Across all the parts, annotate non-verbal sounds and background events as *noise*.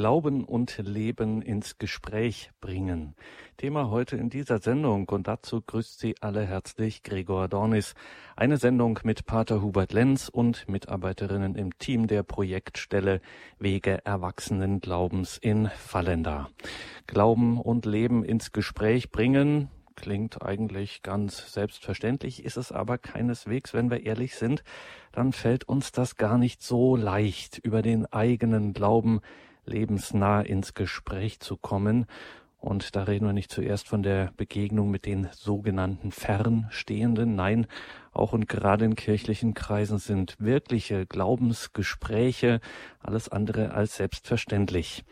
Glauben und Leben ins Gespräch bringen. Thema heute in dieser Sendung und dazu grüßt Sie alle herzlich Gregor Dornis. Eine Sendung mit Pater Hubert Lenz und Mitarbeiterinnen im Team der Projektstelle Wege Erwachsenen Glaubens in Fallenda. Glauben und Leben ins Gespräch bringen, klingt eigentlich ganz selbstverständlich, ist es aber keineswegs, wenn wir ehrlich sind, dann fällt uns das gar nicht so leicht, über den eigenen Glauben lebensnah ins Gespräch zu kommen. Und da reden wir nicht zuerst von der Begegnung mit den sogenannten Fernstehenden. Nein, auch und gerade in kirchlichen Kreisen sind wirkliche Glaubensgespräche alles andere als selbstverständlich.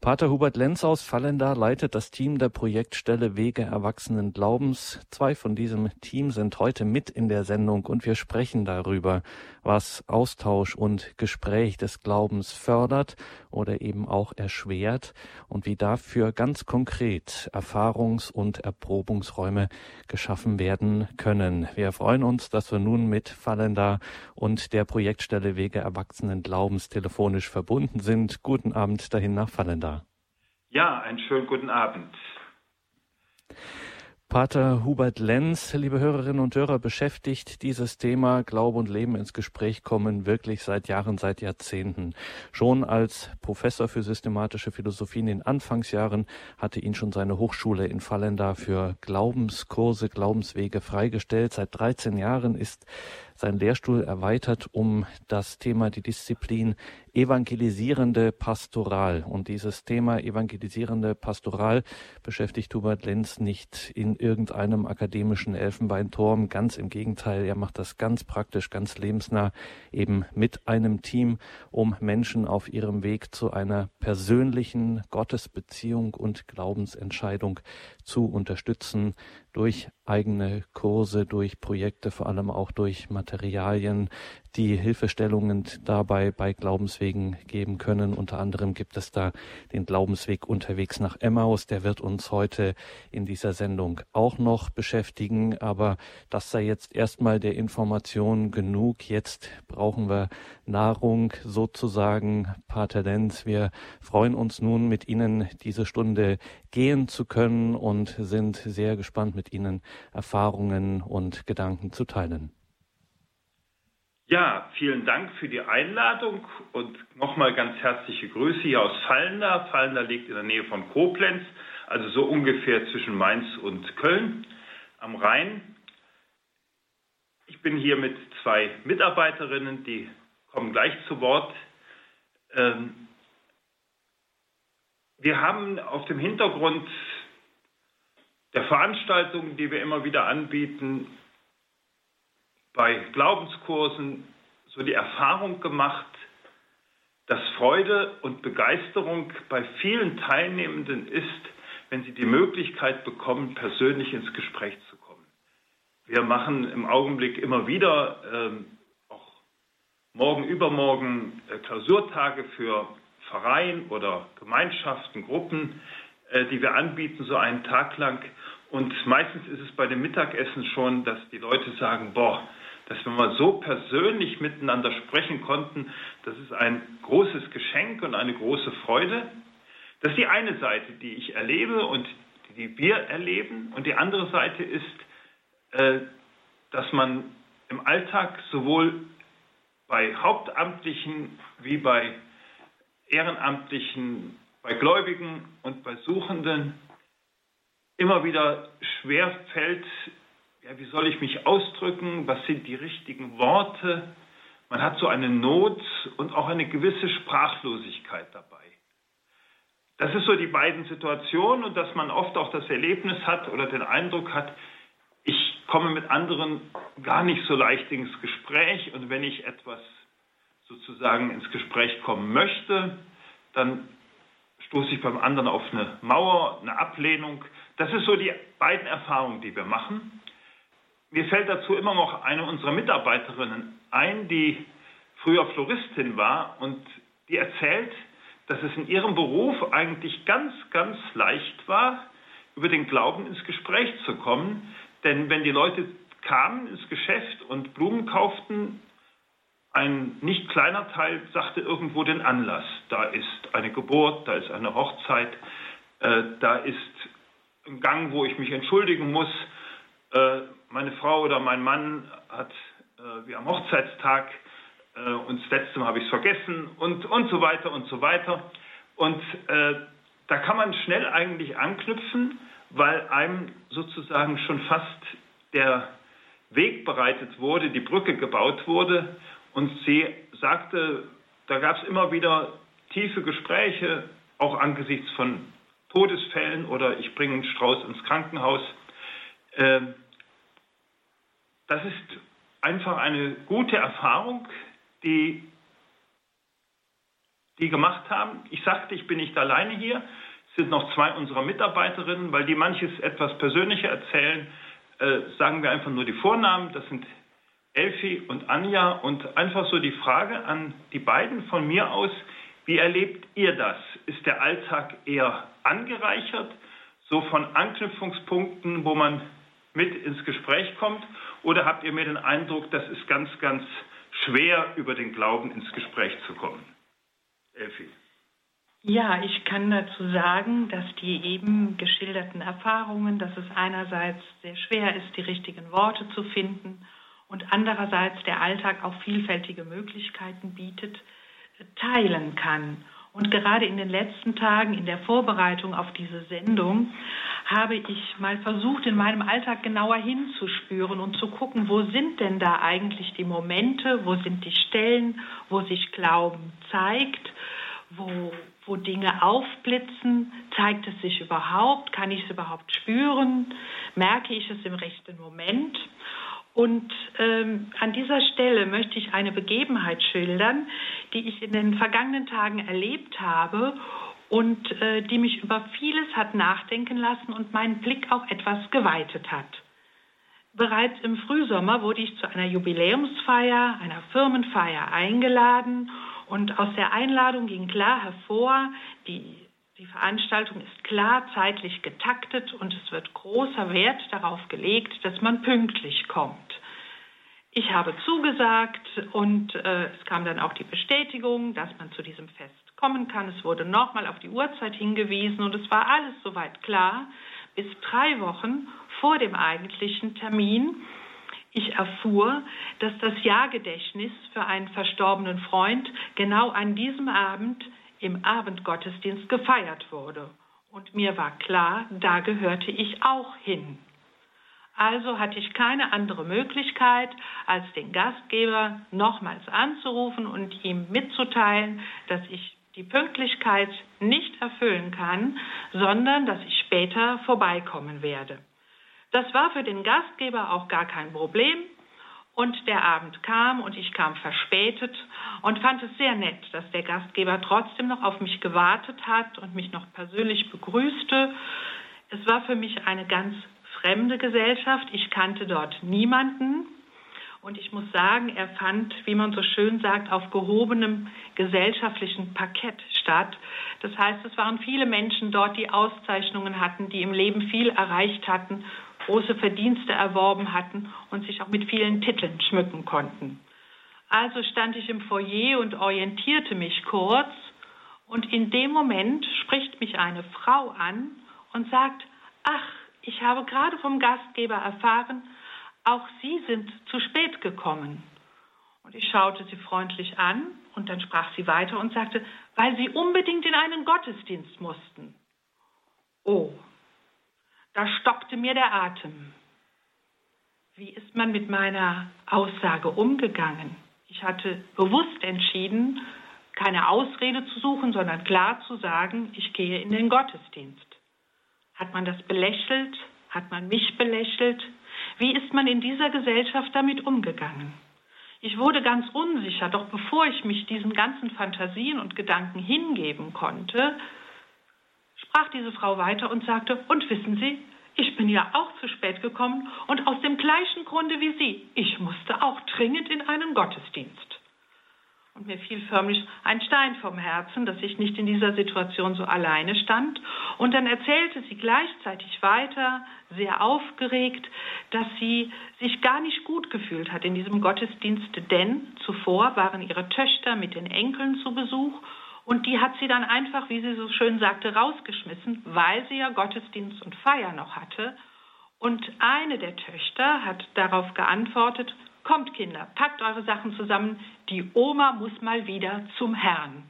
Pater Hubert Lenz aus Fallenda leitet das Team der Projektstelle Wege Erwachsenen Glaubens. Zwei von diesem Team sind heute mit in der Sendung und wir sprechen darüber, was Austausch und Gespräch des Glaubens fördert oder eben auch erschwert und wie dafür ganz konkret Erfahrungs- und Erprobungsräume geschaffen werden können. Wir freuen uns, dass wir nun mit Fallenda und der Projektstelle Wege Erwachsenen Glaubens telefonisch verbunden sind. Guten Abend dahin nach Fallenda. Ja, einen schönen guten Abend. Pater Hubert Lenz, liebe Hörerinnen und Hörer, beschäftigt dieses Thema Glaube und Leben ins Gespräch kommen wirklich seit Jahren, seit Jahrzehnten. Schon als Professor für systematische Philosophie in den Anfangsjahren hatte ihn schon seine Hochschule in Fallenda für Glaubenskurse, Glaubenswege freigestellt. Seit 13 Jahren ist sein Lehrstuhl erweitert um das Thema, die Disziplin evangelisierende Pastoral. Und dieses Thema evangelisierende Pastoral beschäftigt Hubert Lenz nicht in irgendeinem akademischen Elfenbeinturm. Ganz im Gegenteil, er macht das ganz praktisch, ganz lebensnah, eben mit einem Team, um Menschen auf ihrem Weg zu einer persönlichen Gottesbeziehung und Glaubensentscheidung zu unterstützen durch eigene Kurse, durch Projekte, vor allem auch durch Materialien, die Hilfestellungen dabei bei Glaubenswegen geben können. Unter anderem gibt es da den Glaubensweg unterwegs nach Emmaus. Der wird uns heute in dieser Sendung auch noch beschäftigen. Aber das sei jetzt erstmal der Information genug. Jetzt brauchen wir Nahrung sozusagen. Pater Lenz, wir freuen uns nun mit Ihnen diese Stunde gehen zu können und sind sehr gespannt mit Ihnen Erfahrungen und Gedanken zu teilen. Ja, vielen Dank für die Einladung und nochmal ganz herzliche Grüße hier aus Fallender. Fallender liegt in der Nähe von Koblenz, also so ungefähr zwischen Mainz und Köln am Rhein. Ich bin hier mit zwei Mitarbeiterinnen, die kommen gleich zu Wort. Ähm, wir haben auf dem Hintergrund der Veranstaltungen, die wir immer wieder anbieten, bei Glaubenskursen so die Erfahrung gemacht, dass Freude und Begeisterung bei vielen Teilnehmenden ist, wenn sie die Möglichkeit bekommen, persönlich ins Gespräch zu kommen. Wir machen im Augenblick immer wieder, ähm, auch morgen, übermorgen, äh, Klausurtage für Vereine oder Gemeinschaften, Gruppen, äh, die wir anbieten, so einen Tag lang. Und meistens ist es bei dem Mittagessen schon, dass die Leute sagen, boah, dass wir mal so persönlich miteinander sprechen konnten, das ist ein großes Geschenk und eine große Freude. Das ist die eine Seite, die ich erlebe und die wir erleben. Und die andere Seite ist, äh, dass man im Alltag sowohl bei Hauptamtlichen wie bei Ehrenamtlichen, bei Gläubigen und bei Suchenden immer wieder schwer fällt, ja, wie soll ich mich ausdrücken, was sind die richtigen Worte. Man hat so eine Not und auch eine gewisse Sprachlosigkeit dabei. Das ist so die beiden Situationen und dass man oft auch das Erlebnis hat oder den Eindruck hat, ich komme mit anderen gar nicht so leicht ins Gespräch und wenn ich etwas sozusagen ins Gespräch kommen möchte, dann stoße ich beim anderen auf eine Mauer, eine Ablehnung. Das ist so die beiden Erfahrungen, die wir machen. Mir fällt dazu immer noch eine unserer Mitarbeiterinnen ein, die früher Floristin war und die erzählt, dass es in ihrem Beruf eigentlich ganz, ganz leicht war, über den Glauben ins Gespräch zu kommen. Denn wenn die Leute kamen ins Geschäft und Blumen kauften, ein nicht kleiner Teil sagte irgendwo den Anlass. Da ist eine Geburt, da ist eine Hochzeit, äh, da ist ein Gang, wo ich mich entschuldigen muss. Äh, meine Frau oder mein Mann hat äh, wie am Hochzeitstag äh, und das letzte Mal habe ich es vergessen und, und so weiter und so weiter. Und äh, da kann man schnell eigentlich anknüpfen, weil einem sozusagen schon fast der Weg bereitet wurde, die Brücke gebaut wurde. Und sie sagte, da gab es immer wieder tiefe Gespräche, auch angesichts von Todesfällen oder ich bringe einen Strauß ins Krankenhaus. Ähm, das ist einfach eine gute Erfahrung, die die gemacht haben. Ich sagte, ich bin nicht alleine hier. Es sind noch zwei unserer Mitarbeiterinnen, weil die manches etwas persönlicher erzählen. Äh, sagen wir einfach nur die Vornamen. Das sind Elfi und Anja. Und einfach so die Frage an die beiden von mir aus, wie erlebt ihr das? Ist der Alltag eher angereichert, so von Anknüpfungspunkten, wo man mit ins Gespräch kommt? Oder habt ihr mir den Eindruck, das ist ganz, ganz schwer, über den Glauben ins Gespräch zu kommen? Elfi. Ja, ich kann dazu sagen, dass die eben geschilderten Erfahrungen, dass es einerseits sehr schwer ist, die richtigen Worte zu finden und andererseits der Alltag auch vielfältige Möglichkeiten bietet, teilen kann. Und gerade in den letzten Tagen in der Vorbereitung auf diese Sendung habe ich mal versucht, in meinem Alltag genauer hinzuspüren und zu gucken, wo sind denn da eigentlich die Momente, wo sind die Stellen, wo sich Glauben zeigt, wo, wo Dinge aufblitzen, zeigt es sich überhaupt, kann ich es überhaupt spüren, merke ich es im rechten Moment. Und ähm, an dieser Stelle möchte ich eine Begebenheit schildern, die ich in den vergangenen Tagen erlebt habe und äh, die mich über vieles hat nachdenken lassen und meinen Blick auch etwas geweitet hat. Bereits im Frühsommer wurde ich zu einer Jubiläumsfeier, einer Firmenfeier eingeladen und aus der Einladung ging klar hervor, die, die Veranstaltung ist klar zeitlich getaktet und es wird großer Wert darauf gelegt, dass man pünktlich kommt. Ich habe zugesagt und äh, es kam dann auch die Bestätigung, dass man zu diesem Fest kommen kann. Es wurde nochmal auf die Uhrzeit hingewiesen und es war alles soweit klar, bis drei Wochen vor dem eigentlichen Termin. Ich erfuhr, dass das Jahrgedächtnis für einen verstorbenen Freund genau an diesem Abend im Abendgottesdienst gefeiert wurde. Und mir war klar, da gehörte ich auch hin. Also hatte ich keine andere Möglichkeit, als den Gastgeber nochmals anzurufen und ihm mitzuteilen, dass ich die Pünktlichkeit nicht erfüllen kann, sondern dass ich später vorbeikommen werde. Das war für den Gastgeber auch gar kein Problem. Und der Abend kam und ich kam verspätet und fand es sehr nett, dass der Gastgeber trotzdem noch auf mich gewartet hat und mich noch persönlich begrüßte. Es war für mich eine ganz fremde Gesellschaft. Ich kannte dort niemanden. Und ich muss sagen, er fand, wie man so schön sagt, auf gehobenem gesellschaftlichen Parkett statt. Das heißt, es waren viele Menschen dort, die Auszeichnungen hatten, die im Leben viel erreicht hatten, große Verdienste erworben hatten und sich auch mit vielen Titeln schmücken konnten. Also stand ich im Foyer und orientierte mich kurz und in dem Moment spricht mich eine Frau an und sagt, ach, ich habe gerade vom Gastgeber erfahren, auch Sie sind zu spät gekommen. Und ich schaute sie freundlich an und dann sprach sie weiter und sagte, weil Sie unbedingt in einen Gottesdienst mussten. Oh, da stockte mir der Atem. Wie ist man mit meiner Aussage umgegangen? Ich hatte bewusst entschieden, keine Ausrede zu suchen, sondern klar zu sagen, ich gehe in den Gottesdienst. Hat man das belächelt? Hat man mich belächelt? Wie ist man in dieser Gesellschaft damit umgegangen? Ich wurde ganz unsicher, doch bevor ich mich diesen ganzen Fantasien und Gedanken hingeben konnte, sprach diese Frau weiter und sagte, und wissen Sie, ich bin ja auch zu spät gekommen und aus dem gleichen Grunde wie Sie. Ich musste auch dringend in einen Gottesdienst. Und mir fiel förmlich ein Stein vom Herzen, dass ich nicht in dieser Situation so alleine stand. Und dann erzählte sie gleichzeitig weiter, sehr aufgeregt, dass sie sich gar nicht gut gefühlt hat in diesem Gottesdienst, denn zuvor waren ihre Töchter mit den Enkeln zu Besuch und die hat sie dann einfach, wie sie so schön sagte, rausgeschmissen, weil sie ja Gottesdienst und Feier noch hatte. Und eine der Töchter hat darauf geantwortet, Kommt, Kinder, packt eure Sachen zusammen, die Oma muss mal wieder zum Herrn.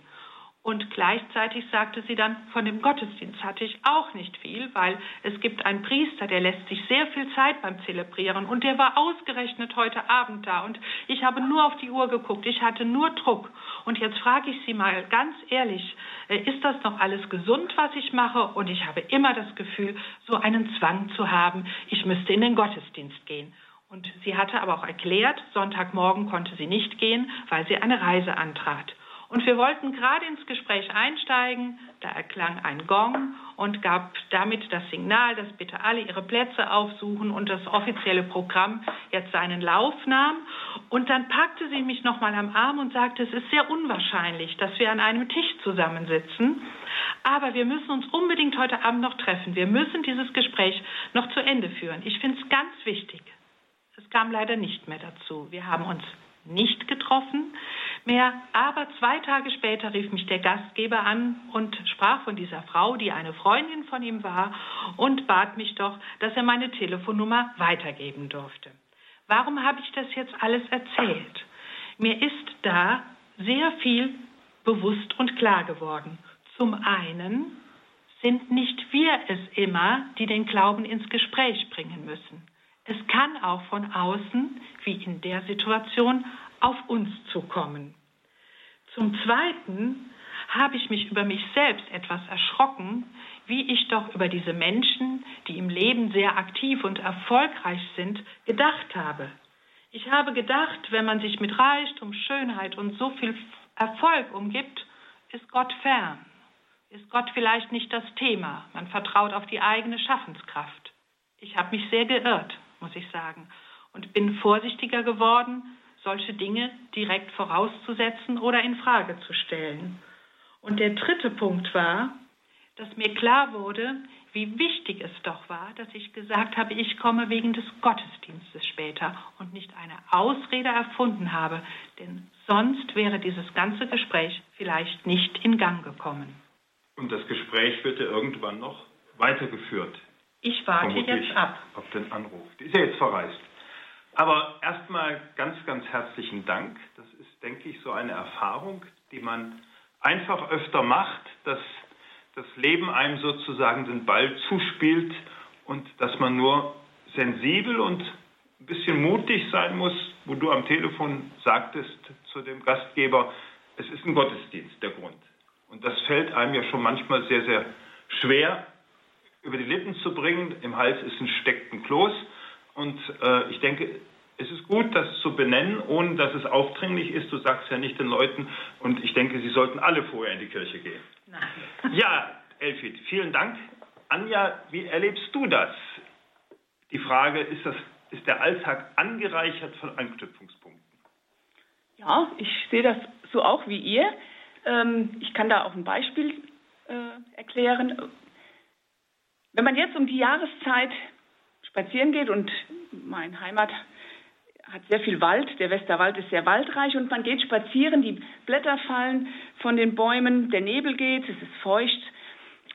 Und gleichzeitig sagte sie dann, von dem Gottesdienst hatte ich auch nicht viel, weil es gibt einen Priester, der lässt sich sehr viel Zeit beim Zelebrieren und der war ausgerechnet heute Abend da und ich habe nur auf die Uhr geguckt, ich hatte nur Druck. Und jetzt frage ich Sie mal ganz ehrlich, äh, ist das noch alles gesund, was ich mache? Und ich habe immer das Gefühl, so einen Zwang zu haben, ich müsste in den Gottesdienst gehen. Und sie hatte aber auch erklärt, Sonntagmorgen konnte sie nicht gehen, weil sie eine Reise antrat. Und wir wollten gerade ins Gespräch einsteigen, da erklang ein Gong und gab damit das Signal, dass bitte alle ihre Plätze aufsuchen und das offizielle Programm jetzt seinen Lauf nahm. Und dann packte sie mich nochmal am Arm und sagte, es ist sehr unwahrscheinlich, dass wir an einem Tisch zusammensitzen, aber wir müssen uns unbedingt heute Abend noch treffen. Wir müssen dieses Gespräch noch zu Ende führen. Ich finde es ganz wichtig. Kam leider nicht mehr dazu. Wir haben uns nicht getroffen mehr, aber zwei Tage später rief mich der Gastgeber an und sprach von dieser Frau, die eine Freundin von ihm war, und bat mich doch, dass er meine Telefonnummer weitergeben durfte. Warum habe ich das jetzt alles erzählt? Mir ist da sehr viel bewusst und klar geworden. Zum einen sind nicht wir es immer, die den Glauben ins Gespräch bringen müssen. Es kann auch von außen, wie in der Situation, auf uns zukommen. Zum Zweiten habe ich mich über mich selbst etwas erschrocken, wie ich doch über diese Menschen, die im Leben sehr aktiv und erfolgreich sind, gedacht habe. Ich habe gedacht, wenn man sich mit Reichtum, Schönheit und so viel Erfolg umgibt, ist Gott fern. Ist Gott vielleicht nicht das Thema? Man vertraut auf die eigene Schaffenskraft. Ich habe mich sehr geirrt muss ich sagen. Und bin vorsichtiger geworden, solche Dinge direkt vorauszusetzen oder in Frage zu stellen. Und der dritte Punkt war, dass mir klar wurde, wie wichtig es doch war, dass ich gesagt habe, ich komme wegen des Gottesdienstes später und nicht eine Ausrede erfunden habe, denn sonst wäre dieses ganze Gespräch vielleicht nicht in Gang gekommen. Und das Gespräch wird ja irgendwann noch weitergeführt. Ich warte jetzt ab. Auf den Anruf. Die ist ja jetzt verreist. Aber erstmal ganz, ganz herzlichen Dank. Das ist, denke ich, so eine Erfahrung, die man einfach öfter macht, dass das Leben einem sozusagen den Ball zuspielt und dass man nur sensibel und ein bisschen mutig sein muss, wo du am Telefon sagtest zu dem Gastgeber, es ist ein Gottesdienst, der Grund. Und das fällt einem ja schon manchmal sehr, sehr schwer, über die Lippen zu bringen. Im Hals ist ein steckten Kloß. Und äh, ich denke, es ist gut, das zu benennen, ohne dass es aufdringlich ist. Du sagst ja nicht den Leuten, und ich denke, sie sollten alle vorher in die Kirche gehen. Nein. Ja, Elfried, vielen Dank. Anja, wie erlebst du das? Die Frage, ist, das, ist der Alltag angereichert von Anknüpfungspunkten? Ja, ich sehe das so auch wie ihr. Ähm, ich kann da auch ein Beispiel äh, erklären. Wenn man jetzt um die Jahreszeit spazieren geht und mein Heimat hat sehr viel Wald, der Westerwald ist sehr waldreich und man geht spazieren, die Blätter fallen von den Bäumen, der Nebel geht, es ist feucht,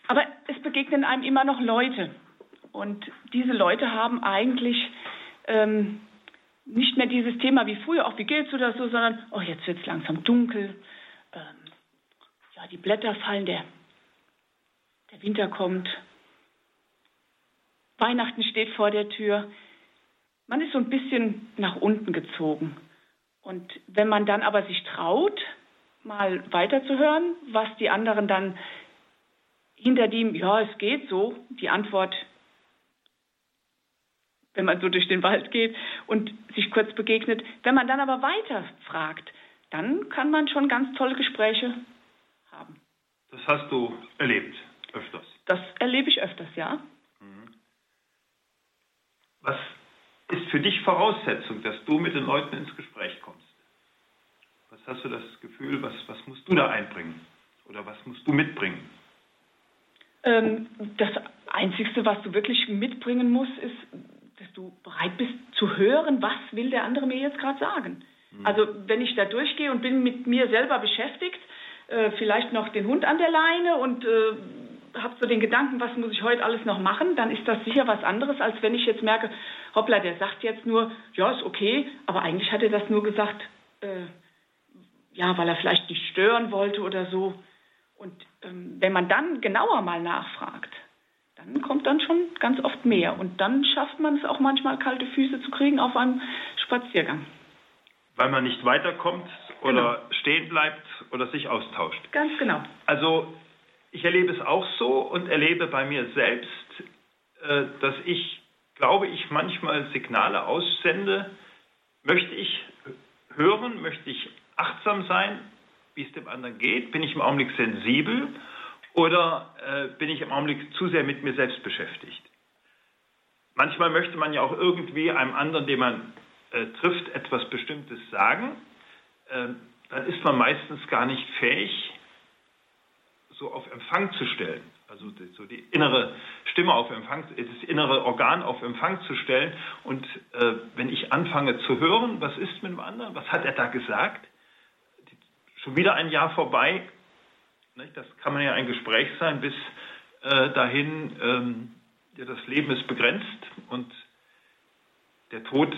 aber es begegnen einem immer noch Leute und diese Leute haben eigentlich ähm, nicht mehr dieses Thema wie früher, auch wie geht's oder so, sondern oh jetzt wird es langsam dunkel, ähm, ja die Blätter fallen, der der Winter kommt, Weihnachten steht vor der Tür. Man ist so ein bisschen nach unten gezogen. Und wenn man dann aber sich traut, mal weiterzuhören, was die anderen dann hinter dem, ja, es geht so, die Antwort, wenn man so durch den Wald geht und sich kurz begegnet, wenn man dann aber weiter fragt, dann kann man schon ganz tolle Gespräche haben. Das hast du erlebt öfters? Das erlebe ich öfters, ja. Was ist für dich Voraussetzung, dass du mit den Leuten ins Gespräch kommst? Was hast du das Gefühl, was, was musst du da einbringen? Oder was musst du mitbringen? Ähm, das Einzige, was du wirklich mitbringen musst, ist, dass du bereit bist zu hören, was will der andere mir jetzt gerade sagen. Mhm. Also wenn ich da durchgehe und bin mit mir selber beschäftigt, äh, vielleicht noch den Hund an der Leine und äh, habe so den Gedanken, was muss ich heute alles noch machen, dann ist das sicher was anderes, als wenn ich jetzt merke, hoppla, der sagt jetzt nur, ja, ist okay, aber eigentlich hat er das nur gesagt, äh, ja, weil er vielleicht nicht stören wollte oder so. Und ähm, wenn man dann genauer mal nachfragt, dann kommt dann schon ganz oft mehr. Und dann schafft man es auch manchmal, kalte Füße zu kriegen auf einem Spaziergang. Weil man nicht weiterkommt oder genau. stehen bleibt oder sich austauscht. Ganz genau. Also ich erlebe es auch so und erlebe bei mir selbst, äh, dass ich, glaube ich, manchmal Signale aussende. Möchte ich hören, möchte ich achtsam sein, wie es dem anderen geht? Bin ich im Augenblick sensibel oder äh, bin ich im Augenblick zu sehr mit mir selbst beschäftigt? Manchmal möchte man ja auch irgendwie einem anderen, den man äh, trifft, etwas Bestimmtes sagen. Äh, dann ist man meistens gar nicht fähig, so auf Empfang zu stellen. Also so die innere Stimme auf Empfang, das innere Organ auf Empfang zu stellen. Und äh, wenn ich anfange zu hören, was ist mit dem anderen, was hat er da gesagt, schon wieder ein Jahr vorbei. Das kann man ja ein Gespräch sein, bis äh, dahin, ähm, ja, das Leben ist begrenzt und der Tod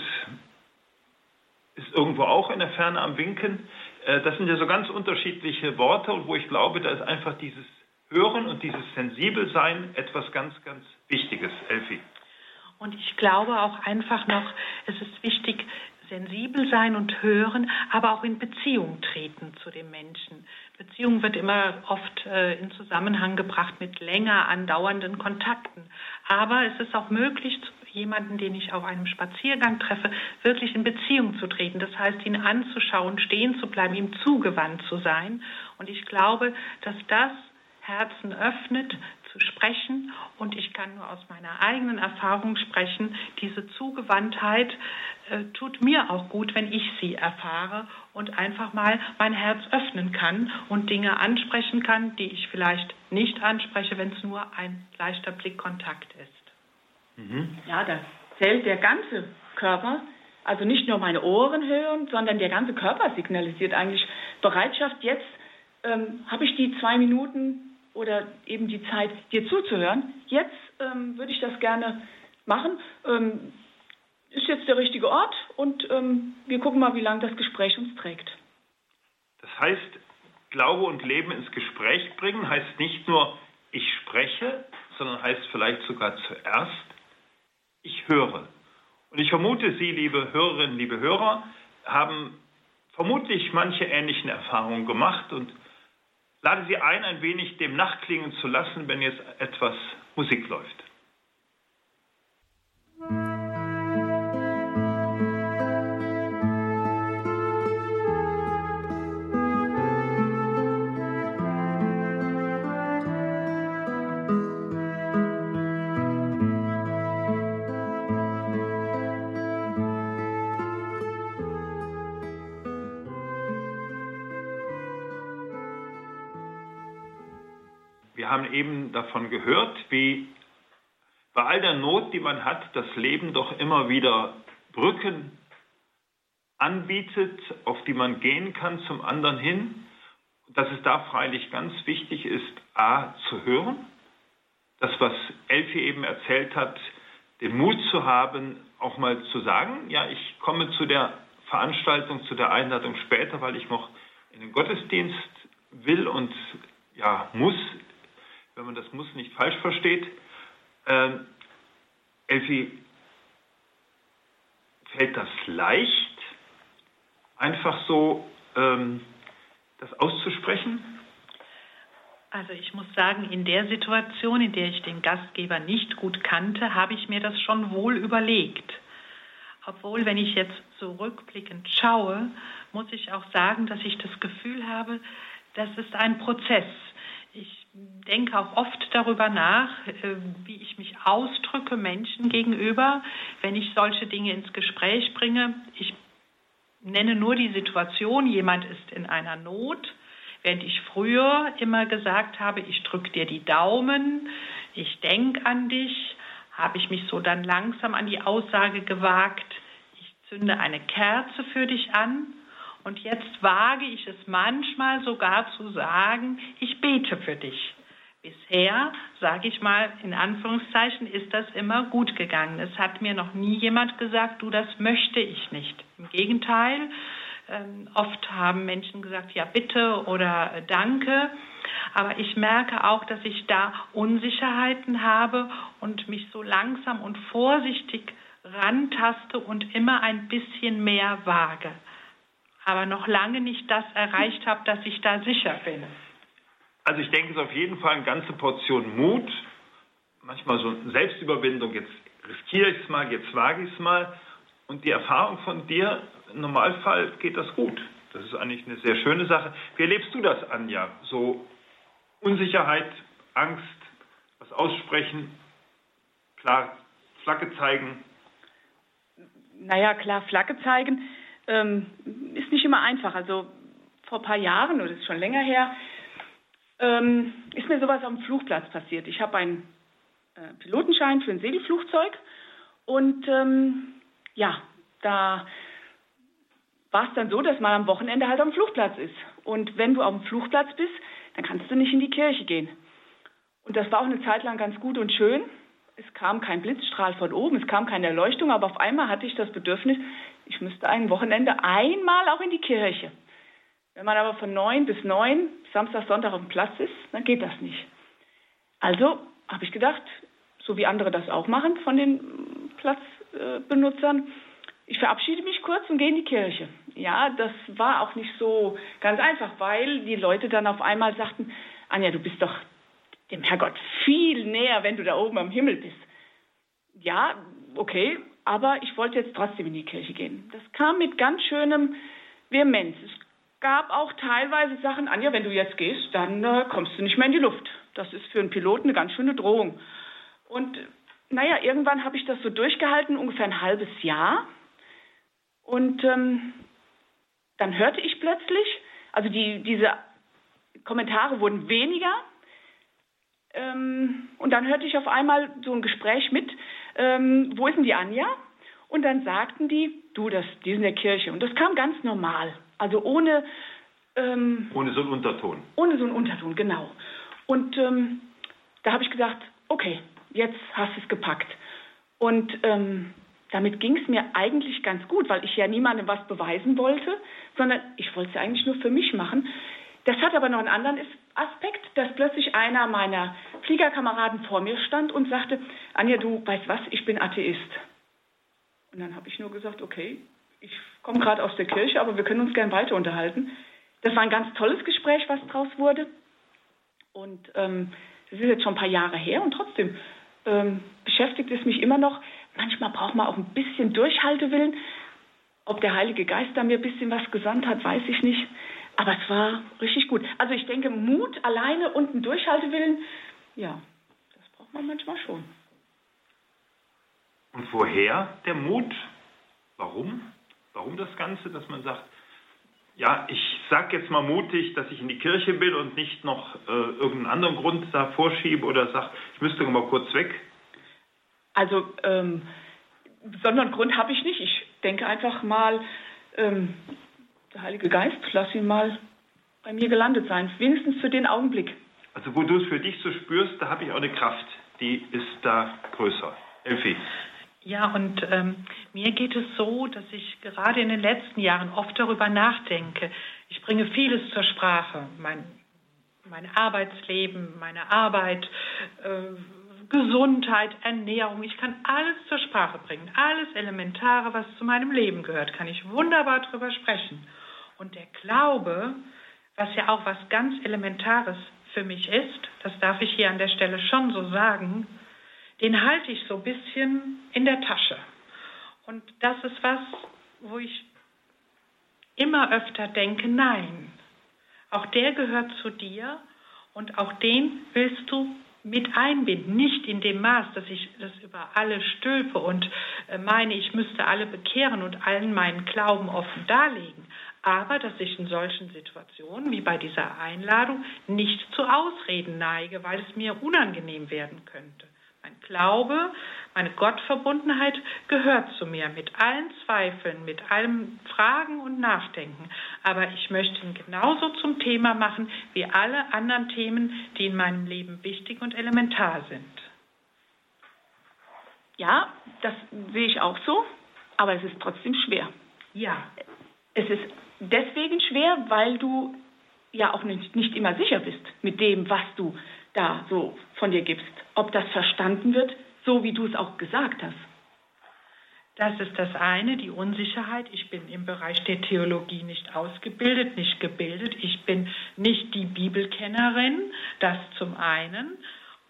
ist irgendwo auch in der Ferne am Winken. Äh, das sind ja so ganz unterschiedliche Worte und wo ich glaube, da ist einfach dieses Hören und dieses Sensibelsein etwas ganz, ganz Wichtiges, Elfi. Und ich glaube auch einfach noch, es ist wichtig, sensibel sein und hören, aber auch in Beziehung treten zu dem Menschen. Beziehung wird immer oft äh, in Zusammenhang gebracht mit länger andauernden Kontakten. Aber es ist auch möglich, jemanden, den ich auf einem Spaziergang treffe, wirklich in Beziehung zu treten. Das heißt, ihn anzuschauen, stehen zu bleiben, ihm zugewandt zu sein. Und ich glaube, dass das Herzen öffnet, zu sprechen. Und ich kann nur aus meiner eigenen Erfahrung sprechen, diese Zugewandtheit äh, tut mir auch gut, wenn ich sie erfahre und einfach mal mein Herz öffnen kann und Dinge ansprechen kann, die ich vielleicht nicht anspreche, wenn es nur ein leichter Blickkontakt ist. Mhm. Ja, da zählt der ganze Körper. Also nicht nur meine Ohren hören, sondern der ganze Körper signalisiert eigentlich Bereitschaft. Jetzt ähm, habe ich die zwei Minuten oder eben die Zeit, dir zuzuhören. Jetzt ähm, würde ich das gerne machen. Ähm, ist jetzt der richtige Ort und ähm, wir gucken mal, wie lange das Gespräch uns trägt. Das heißt, Glaube und Leben ins Gespräch bringen heißt nicht nur, ich spreche, sondern heißt vielleicht sogar zuerst, ich höre. Und ich vermute, Sie, liebe Hörerinnen, liebe Hörer, haben vermutlich manche ähnlichen Erfahrungen gemacht und lade Sie ein, ein wenig dem nachklingen zu lassen, wenn jetzt etwas Musik läuft. Eben davon gehört, wie bei all der Not, die man hat, das Leben doch immer wieder Brücken anbietet, auf die man gehen kann zum anderen hin. Dass es da freilich ganz wichtig ist, a, zu hören, das, was Elfi eben erzählt hat, den Mut zu haben, auch mal zu sagen, ja, ich komme zu der Veranstaltung, zu der Einladung später, weil ich noch in den Gottesdienst will und ja, muss wenn man das muss nicht falsch versteht. Ähm, Elfi, fällt das leicht, einfach so ähm, das auszusprechen? Also ich muss sagen, in der Situation, in der ich den Gastgeber nicht gut kannte, habe ich mir das schon wohl überlegt. Obwohl, wenn ich jetzt zurückblickend schaue, muss ich auch sagen, dass ich das Gefühl habe, das ist ein Prozess denke auch oft darüber nach, äh, wie ich mich ausdrücke Menschen gegenüber, wenn ich solche Dinge ins Gespräch bringe. Ich nenne nur die Situation, jemand ist in einer Not, während ich früher immer gesagt habe, ich drücke dir die Daumen, ich denke an dich, habe ich mich so dann langsam an die Aussage gewagt, ich zünde eine Kerze für dich an und jetzt wage ich es manchmal sogar zu sagen, ich bete für dich. Bisher, sage ich mal in Anführungszeichen, ist das immer gut gegangen. Es hat mir noch nie jemand gesagt, du, das möchte ich nicht. Im Gegenteil, ähm, oft haben Menschen gesagt, ja bitte oder äh, danke. Aber ich merke auch, dass ich da Unsicherheiten habe und mich so langsam und vorsichtig rantaste und immer ein bisschen mehr wage. Aber noch lange nicht das erreicht habe, dass ich da sicher bin. Also ich denke, es ist auf jeden Fall eine ganze Portion Mut, manchmal so Selbstüberwindung, jetzt riskiere ich es mal, jetzt wage ich es mal. Und die Erfahrung von dir, im Normalfall geht das gut. Das ist eigentlich eine sehr schöne Sache. Wie erlebst du das, Anja? So Unsicherheit, Angst, was aussprechen, klar, Flagge zeigen? Naja, klar, Flagge zeigen ähm, ist nicht immer einfach. Also vor ein paar Jahren, oder das ist schon länger her, ähm, ist mir sowas dem Flugplatz passiert. Ich habe einen äh, Pilotenschein für ein Segelflugzeug und ähm, ja, da war es dann so, dass man am Wochenende halt am Flugplatz ist. Und wenn du auf dem Flugplatz bist, dann kannst du nicht in die Kirche gehen. Und das war auch eine Zeit lang ganz gut und schön. Es kam kein Blitzstrahl von oben, es kam keine Erleuchtung, aber auf einmal hatte ich das Bedürfnis, ich müsste ein Wochenende einmal auch in die Kirche. Wenn man aber von neun bis neun, Samstag, Sonntag auf dem Platz ist, dann geht das nicht. Also habe ich gedacht, so wie andere das auch machen von den Platzbenutzern, ich verabschiede mich kurz und gehe in die Kirche. Ja, das war auch nicht so ganz einfach, weil die Leute dann auf einmal sagten, Anja, du bist doch dem Herrgott viel näher, wenn du da oben am Himmel bist. Ja, okay, aber ich wollte jetzt trotzdem in die Kirche gehen. Das kam mit ganz schönem Vehemenz. Es gab auch teilweise Sachen, Anja, wenn du jetzt gehst, dann äh, kommst du nicht mehr in die Luft. Das ist für einen Piloten eine ganz schöne Drohung. Und naja, irgendwann habe ich das so durchgehalten, ungefähr ein halbes Jahr. Und ähm, dann hörte ich plötzlich, also die, diese Kommentare wurden weniger. Ähm, und dann hörte ich auf einmal so ein Gespräch mit, ähm, wo ist denn die Anja? Und dann sagten die, du, das, die sind in der Kirche. Und das kam ganz normal. Also ohne. Ähm, ohne so einen Unterton. Ohne so einen Unterton, genau. Und ähm, da habe ich gedacht, okay, jetzt hast du es gepackt. Und ähm, damit ging es mir eigentlich ganz gut, weil ich ja niemandem was beweisen wollte, sondern ich wollte es ja eigentlich nur für mich machen. Das hat aber noch einen anderen Aspekt, dass plötzlich einer meiner Fliegerkameraden vor mir stand und sagte, Anja, du weißt was, ich bin Atheist. Und dann habe ich nur gesagt, okay, ich komme gerade aus der Kirche, aber wir können uns gern weiter unterhalten. Das war ein ganz tolles Gespräch, was draus wurde. Und ähm, das ist jetzt schon ein paar Jahre her und trotzdem ähm, beschäftigt es mich immer noch. Manchmal braucht man auch ein bisschen Durchhaltewillen. Ob der Heilige Geist da mir ein bisschen was gesandt hat, weiß ich nicht. Aber es war richtig gut. Also ich denke, Mut alleine und ein Durchhaltewillen, ja, das braucht man manchmal schon. Und woher der Mut? Warum? Warum das Ganze, dass man sagt, ja, ich sage jetzt mal mutig, dass ich in die Kirche will und nicht noch äh, irgendeinen anderen Grund da vorschiebe oder sage, ich müsste mal kurz weg? Also, ähm, besonderen Grund habe ich nicht. Ich denke einfach mal, ähm, der Heilige Geist, lass ihn mal bei mir gelandet sein, wenigstens für den Augenblick. Also, wo du es für dich so spürst, da habe ich auch eine Kraft, die ist da größer. Elfie. Ja, und ähm, mir geht es so, dass ich gerade in den letzten Jahren oft darüber nachdenke. Ich bringe vieles zur Sprache. Mein, mein Arbeitsleben, meine Arbeit, äh, Gesundheit, Ernährung. Ich kann alles zur Sprache bringen. Alles Elementare, was zu meinem Leben gehört, kann ich wunderbar darüber sprechen. Und der Glaube, was ja auch was ganz Elementares für mich ist, das darf ich hier an der Stelle schon so sagen, den halte ich so ein bisschen in der Tasche. Und das ist was, wo ich immer öfter denke, nein, auch der gehört zu dir und auch den willst du mit einbinden, nicht in dem Maß, dass ich das über alle stülpe und äh, meine, ich müsste alle bekehren und allen meinen Glauben offen darlegen, aber dass ich in solchen Situationen wie bei dieser Einladung nicht zu Ausreden neige, weil es mir unangenehm werden könnte. Mein Glaube, meine Gottverbundenheit gehört zu mir mit allen Zweifeln, mit allem Fragen und Nachdenken. Aber ich möchte ihn genauso zum Thema machen wie alle anderen Themen, die in meinem Leben wichtig und elementar sind. Ja, das sehe ich auch so, aber es ist trotzdem schwer. Ja. Es ist deswegen schwer, weil du ja auch nicht, nicht immer sicher bist mit dem, was du da so von dir gibst ob das verstanden wird, so wie du es auch gesagt hast. Das ist das eine, die Unsicherheit. Ich bin im Bereich der Theologie nicht ausgebildet, nicht gebildet. Ich bin nicht die Bibelkennerin, das zum einen.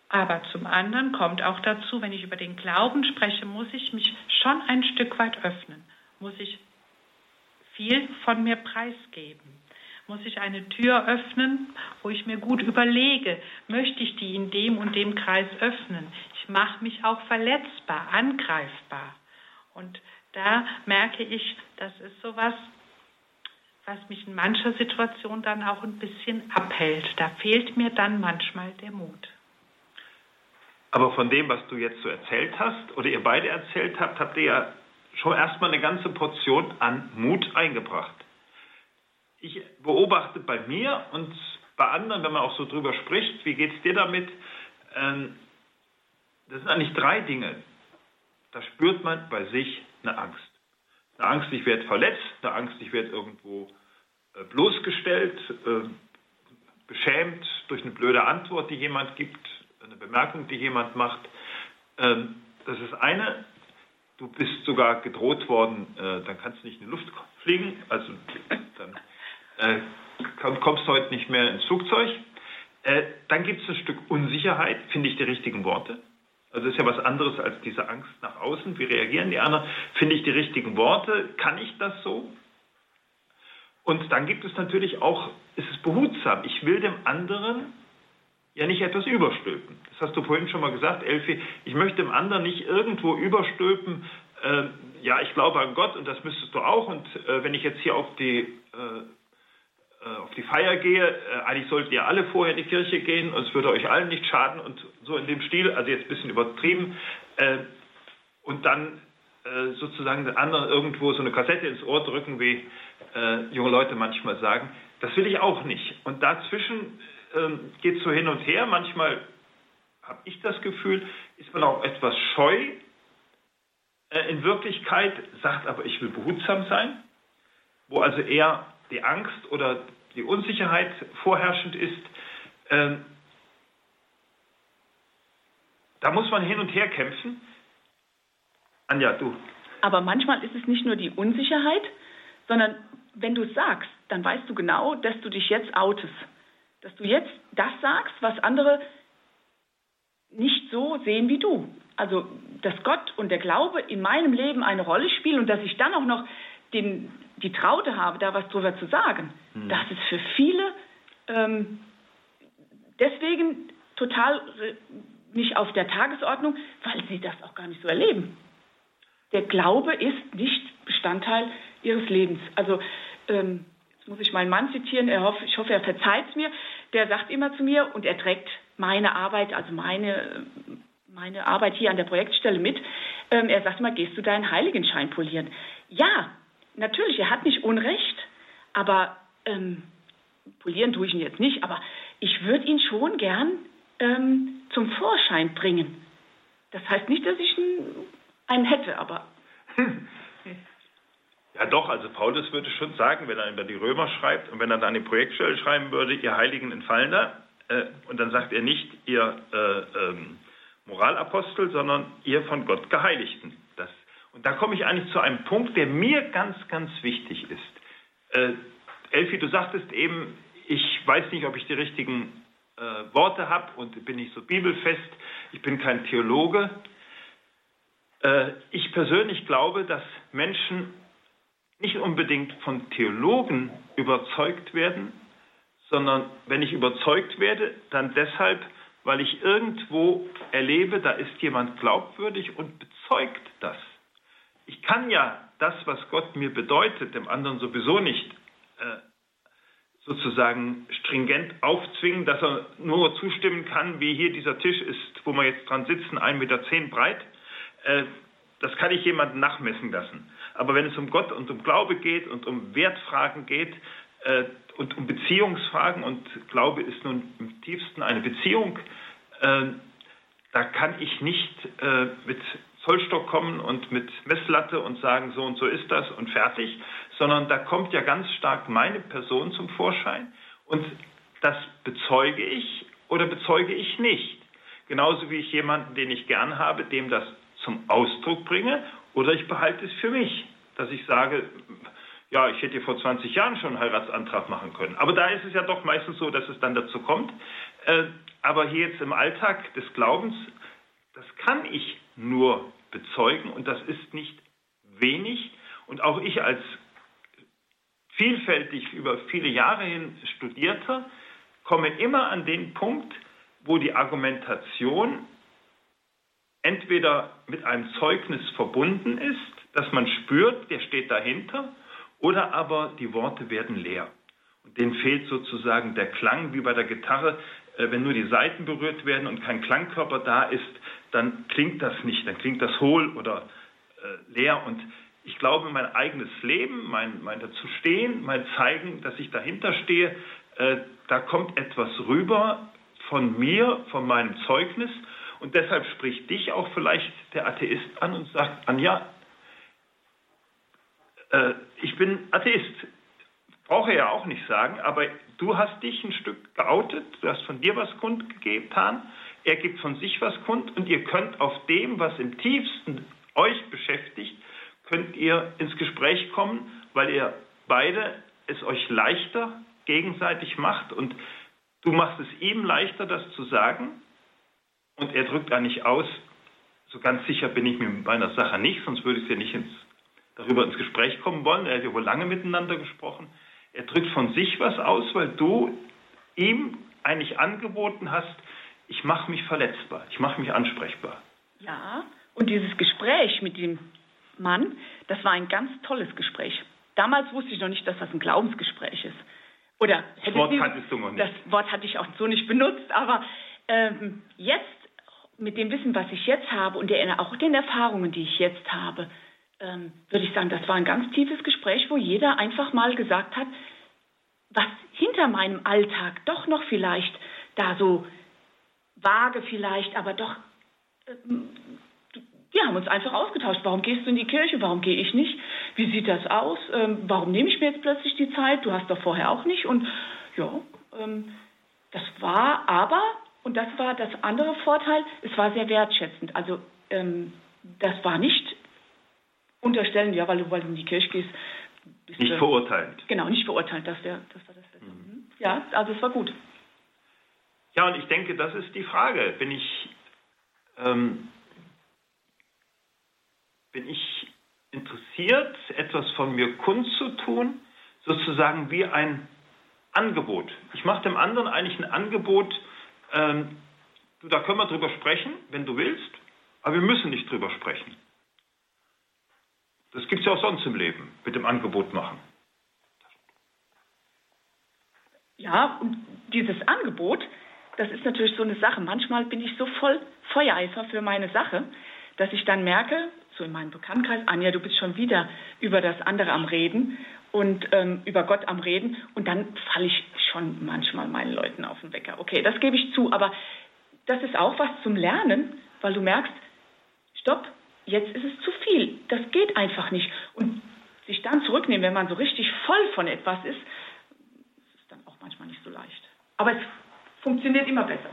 Aber zum anderen kommt auch dazu, wenn ich über den Glauben spreche, muss ich mich schon ein Stück weit öffnen, muss ich viel von mir preisgeben muss ich eine Tür öffnen, wo ich mir gut überlege, möchte ich die in dem und dem Kreis öffnen. Ich mache mich auch verletzbar, angreifbar. Und da merke ich, das ist sowas, was mich in mancher Situation dann auch ein bisschen abhält. Da fehlt mir dann manchmal der Mut. Aber von dem, was du jetzt so erzählt hast oder ihr beide erzählt habt, habt ihr ja schon erstmal eine ganze Portion an Mut eingebracht ich beobachte bei mir und bei anderen, wenn man auch so drüber spricht, wie geht es dir damit? Ähm, das sind eigentlich drei Dinge. Da spürt man bei sich eine Angst. Eine Angst, ich werde verletzt, eine Angst, ich werde irgendwo äh, bloßgestellt, äh, beschämt durch eine blöde Antwort, die jemand gibt, eine Bemerkung, die jemand macht. Ähm, das ist eine. Du bist sogar gedroht worden, äh, dann kannst du nicht in die Luft fliegen. Also dann äh, kommst heute nicht mehr ins Flugzeug. Äh, dann gibt es ein Stück Unsicherheit, finde ich die richtigen Worte. Also das ist ja was anderes als diese Angst nach außen. Wie reagieren die anderen? Finde ich die richtigen Worte? Kann ich das so? Und dann gibt es natürlich auch, ist es behutsam. Ich will dem anderen ja nicht etwas überstülpen. Das hast du vorhin schon mal gesagt, Elfi. Ich möchte dem anderen nicht irgendwo überstülpen, äh, ja, ich glaube an Gott und das müsstest du auch. Und äh, wenn ich jetzt hier auf die äh, äh, auf die Feier gehe, äh, eigentlich sollten ihr alle vorher in die Kirche gehen und es würde euch allen nicht schaden und so in dem Stil, also jetzt ein bisschen übertrieben, äh, und dann sozusagen den anderen irgendwo so eine Kassette ins Ohr drücken, wie junge Leute manchmal sagen, das will ich auch nicht. Und dazwischen ähm, geht so hin und her, manchmal habe ich das Gefühl, ist man auch etwas scheu in Wirklichkeit, sagt aber, ich will behutsam sein, wo also eher die Angst oder die Unsicherheit vorherrschend ist, ähm, da muss man hin und her kämpfen. Anja, du. Aber manchmal ist es nicht nur die Unsicherheit, sondern wenn du es sagst, dann weißt du genau, dass du dich jetzt outest. Dass du jetzt das sagst, was andere nicht so sehen wie du. Also, dass Gott und der Glaube in meinem Leben eine Rolle spielen und dass ich dann auch noch den, die Traute habe, da was drüber zu sagen, mhm. das ist für viele ähm, deswegen total nicht auf der Tagesordnung, weil sie das auch gar nicht so erleben. Der Glaube ist nicht Bestandteil ihres Lebens. Also ähm, jetzt muss ich meinen Mann zitieren, er hoff, ich hoffe, er verzeiht es mir, der sagt immer zu mir und er trägt meine Arbeit, also meine, meine Arbeit hier an der Projektstelle mit. Ähm, er sagt immer, gehst du deinen Heiligenschein polieren? Ja, natürlich, er hat nicht Unrecht, aber ähm, polieren tue ich ihn jetzt nicht, aber ich würde ihn schon gern ähm, zum Vorschein bringen. Das heißt nicht, dass ich einen hätte, aber. *laughs* Ja, doch, also Paulus würde schon sagen, wenn er über die Römer schreibt und wenn er dann die Projektstelle schreiben würde, ihr Heiligen entfallen da, äh, und dann sagt er nicht, ihr äh, ähm, Moralapostel, sondern ihr von Gott Geheiligten. Und da komme ich eigentlich zu einem Punkt, der mir ganz, ganz wichtig ist. Äh, Elfi, du sagtest eben, ich weiß nicht, ob ich die richtigen äh, Worte habe und bin nicht so bibelfest, ich bin kein Theologe. Äh, ich persönlich glaube, dass Menschen nicht unbedingt von Theologen überzeugt werden, sondern wenn ich überzeugt werde, dann deshalb, weil ich irgendwo erlebe, da ist jemand glaubwürdig und bezeugt das. Ich kann ja das, was Gott mir bedeutet, dem anderen sowieso nicht äh, sozusagen stringent aufzwingen, dass er nur zustimmen kann, wie hier dieser Tisch ist, wo wir jetzt dran sitzen, 1,10 Meter breit. Äh, das kann ich jemandem nachmessen lassen. Aber wenn es um Gott und um Glaube geht und um Wertfragen geht äh, und um Beziehungsfragen und Glaube ist nun im tiefsten eine Beziehung, äh, da kann ich nicht äh, mit Zollstock kommen und mit Messlatte und sagen, so und so ist das und fertig, sondern da kommt ja ganz stark meine Person zum Vorschein und das bezeuge ich oder bezeuge ich nicht. Genauso wie ich jemanden, den ich gern habe, dem das zum Ausdruck bringe oder ich behalte es für mich, dass ich sage, ja, ich hätte vor 20 Jahren schon einen Heiratsantrag machen können. Aber da ist es ja doch meistens so, dass es dann dazu kommt. Äh, aber hier jetzt im Alltag des Glaubens, das kann ich nur bezeugen und das ist nicht wenig. Und auch ich als vielfältig über viele Jahre hin Studierter komme immer an den Punkt, wo die Argumentation entweder mit einem Zeugnis verbunden ist, dass man spürt, der steht dahinter, oder aber die Worte werden leer. Und denen fehlt sozusagen der Klang, wie bei der Gitarre. Äh, wenn nur die Saiten berührt werden und kein Klangkörper da ist, dann klingt das nicht, dann klingt das hohl oder äh, leer. Und ich glaube, mein eigenes Leben, mein, mein Dazustehen, mein Zeigen, dass ich dahinter stehe, äh, da kommt etwas rüber von mir, von meinem Zeugnis. Und deshalb spricht dich auch vielleicht der Atheist an und sagt, Anja, äh, ich bin Atheist. Brauche ja auch nicht sagen, aber du hast dich ein Stück geoutet, du hast von dir was kundgetan, er gibt von sich was kund und ihr könnt auf dem, was im tiefsten euch beschäftigt, könnt ihr ins Gespräch kommen, weil ihr beide es euch leichter gegenseitig macht und du machst es ihm leichter, das zu sagen und er drückt nicht aus, so ganz sicher bin ich mir mit meiner Sache nicht, sonst würde ich ja nicht ins, darüber ins Gespräch kommen wollen. Er hat ja wohl lange miteinander gesprochen. Er drückt von sich was aus, weil du ihm eigentlich angeboten hast, ich mache mich verletzbar, ich mache mich ansprechbar. Ja, und dieses Gespräch mit dem Mann, das war ein ganz tolles Gespräch. Damals wusste ich noch nicht, dass das ein Glaubensgespräch ist. Oder das Wort kanntest du noch nicht. Das Wort hatte ich auch so nicht benutzt, aber ähm, jetzt mit dem Wissen, was ich jetzt habe und der, auch den Erfahrungen, die ich jetzt habe, ähm, würde ich sagen, das war ein ganz tiefes Gespräch, wo jeder einfach mal gesagt hat, was hinter meinem Alltag doch noch vielleicht da so vage vielleicht, aber doch, ähm, wir haben uns einfach ausgetauscht. Warum gehst du in die Kirche? Warum gehe ich nicht? Wie sieht das aus? Ähm, warum nehme ich mir jetzt plötzlich die Zeit? Du hast doch vorher auch nicht. Und ja, ähm, das war aber, und das war das andere Vorteil, es war sehr wertschätzend. Also ähm, das war nicht unterstellen, ja, weil du, weil du in die Kirche gehst. Nicht du, verurteilend. Genau, nicht verurteilend, das, wär, das war das Beste. Mhm. Ja, also es war gut. Ja, und ich denke, das ist die Frage. Bin ich, ähm, bin ich interessiert, etwas von mir kundzutun, sozusagen wie ein Angebot. Ich mache dem anderen eigentlich ein Angebot, ähm, du, da können wir drüber sprechen, wenn du willst, aber wir müssen nicht drüber sprechen. Das gibt es ja auch sonst im Leben, mit dem Angebot machen. Ja, und dieses Angebot, das ist natürlich so eine Sache. Manchmal bin ich so voll Feuereifer für meine Sache, dass ich dann merke, so in meinem Bekanntenkreis, Anja, du bist schon wieder über das andere am Reden und ähm, über Gott am Reden und dann falle ich schon manchmal meinen Leuten auf den Wecker. Okay, das gebe ich zu, aber das ist auch was zum Lernen, weil du merkst, stopp, jetzt ist es zu viel. Das geht einfach nicht. Und sich dann zurücknehmen, wenn man so richtig voll von etwas ist, ist dann auch manchmal nicht so leicht. Aber es funktioniert immer besser.